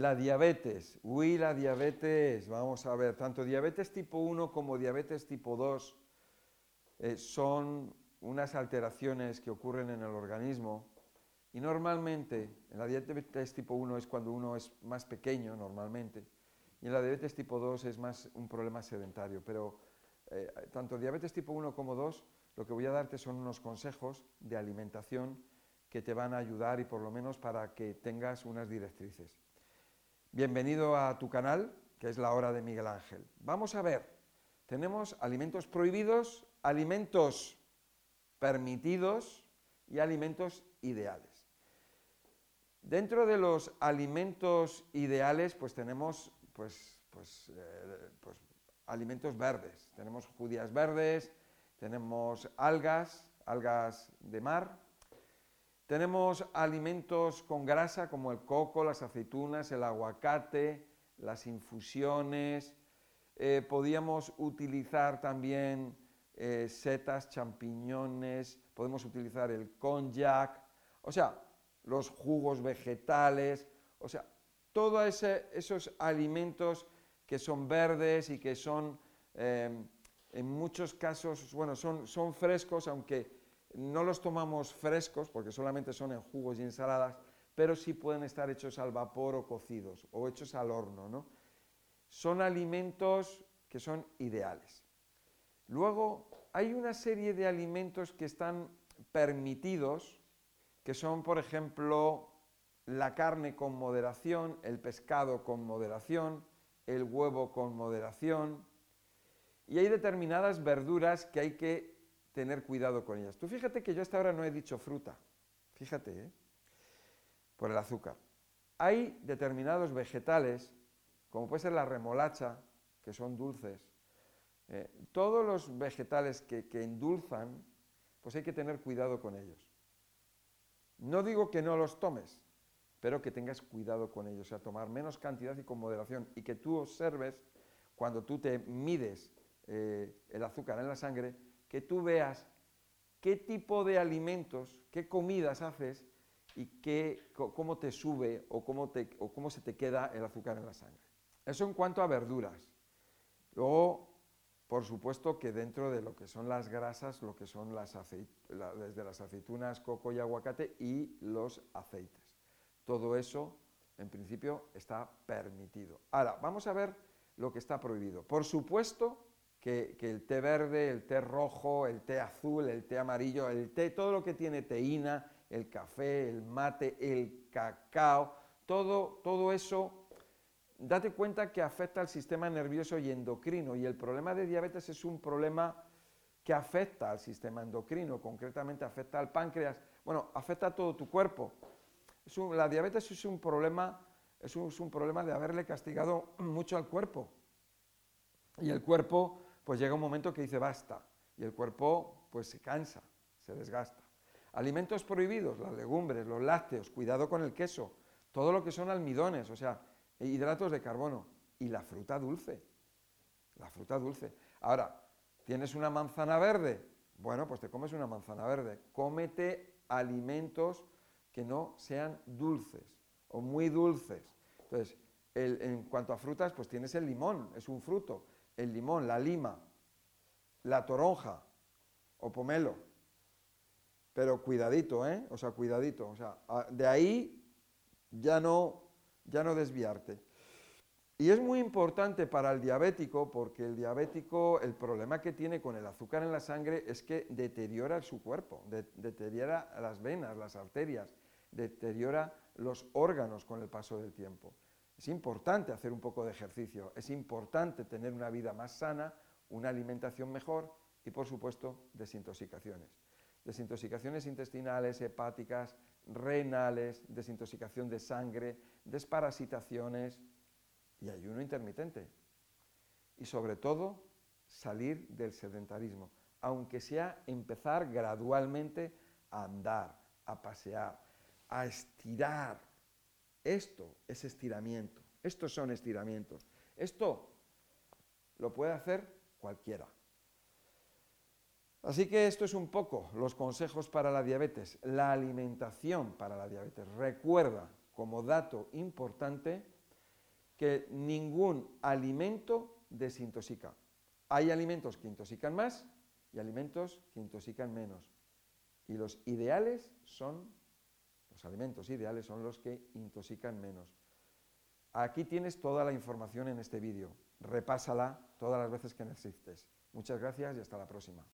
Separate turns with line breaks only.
La diabetes. Uy, la diabetes. Vamos a ver, tanto diabetes tipo 1 como diabetes tipo 2 eh, son unas alteraciones que ocurren en el organismo y normalmente en la diabetes tipo 1 es cuando uno es más pequeño normalmente y en la diabetes tipo 2 es más un problema sedentario, pero eh, tanto diabetes tipo 1 como 2 lo que voy a darte son unos consejos de alimentación que te van a ayudar y por lo menos para que tengas unas directrices. Bienvenido a tu canal, que es la hora de Miguel Ángel. Vamos a ver, tenemos alimentos prohibidos, alimentos permitidos y alimentos ideales. Dentro de los alimentos ideales, pues tenemos pues, pues, eh, pues, alimentos verdes. Tenemos judías verdes, tenemos algas, algas de mar, tenemos alimentos con grasa como el coco, las aceitunas, el aguacate, las infusiones. Eh, podíamos utilizar también eh, setas, champiñones, podemos utilizar el konjac, o sea, los jugos vegetales, o sea, todos esos alimentos que son verdes y que son, eh, en muchos casos, bueno, son, son frescos, aunque no los tomamos frescos porque solamente son en jugos y ensaladas, pero sí pueden estar hechos al vapor o cocidos o hechos al horno. ¿no? Son alimentos que son ideales. Luego hay una serie de alimentos que están permitidos, que son, por ejemplo, la carne con moderación, el pescado con moderación, el huevo con moderación, y hay determinadas verduras que hay que tener cuidado con ellas. Tú fíjate que yo hasta ahora no he dicho fruta, fíjate, ¿eh? por el azúcar. Hay determinados vegetales, como puede ser la remolacha, que son dulces. Eh, todos los vegetales que, que endulzan, pues hay que tener cuidado con ellos. No digo que no los tomes, pero que tengas cuidado con ellos, o sea, tomar menos cantidad y con moderación, y que tú observes, cuando tú te mides eh, el azúcar en la sangre, que tú veas qué tipo de alimentos, qué comidas haces y qué, cómo te sube o cómo, te, o cómo se te queda el azúcar en la sangre. Eso en cuanto a verduras. Luego, por supuesto que dentro de lo que son las grasas, lo que son las desde las aceitunas, coco y aguacate y los aceites. Todo eso, en principio, está permitido. Ahora, vamos a ver lo que está prohibido. Por supuesto, que, el té verde, el té rojo, el té azul, el té amarillo, el té, todo lo que tiene teína, el café, el mate, el cacao, todo, todo eso, date cuenta que afecta al sistema nervioso y endocrino. Y el problema de diabetes es un problema que afecta al sistema endocrino, concretamente afecta al páncreas, bueno, afecta a todo tu cuerpo. la diabetes es un problema, es es un problema de haberle castigado mucho al cuerpo. Y el cuerpo pues llega un momento que dice basta y el cuerpo pues se cansa, se desgasta. Alimentos prohibidos, las legumbres, los lácteos, cuidado con el queso, todo lo que son almidones, o sea, hidratos de carbono y la fruta dulce. La fruta dulce. Ahora, ¿tienes una manzana verde? Bueno, pues te comes una manzana verde. Cómete alimentos que no sean dulces o muy dulces. Entonces, en cuanto a frutas, pues tienes el limón, es un fruto el limón, la lima, la toronja o pomelo. Pero cuidadito, ¿eh? O sea, cuidadito. O sea, de ahí ya no, ya no desviarte. Y es muy importante para el diabético porque el diabético, el problema que tiene con el azúcar en la sangre es que deteriora su cuerpo, deteriora las venas, las arterias, deteriora los órganos con el paso del tiempo. Es importante hacer un poco de ejercicio, es importante tener una vida más sana, una alimentación mejor y, por supuesto, desintoxicaciones. Desintoxicaciones intestinales, hepáticas, renales, desintoxicación de sangre, desparasitaciones y ayuno intermitente. Y sobre todo, salir del sedentarismo, aunque sea empezar gradualmente a andar, a pasear, a estirar, esto es estiramiento. Estos son estiramientos. Esto lo puede hacer cualquiera. Así que esto es un poco los consejos para la diabetes, la alimentación para la diabetes. Recuerda, como dato importante, que ningún alimento desintoxica. Hay alimentos que intoxican más y alimentos que intoxican menos. Y los ideales son, los alimentos ideales son los que intoxican menos. Aquí tienes toda la información en este vídeo. Repásala todas las veces que necesites. Muchas gracias y hasta la próxima.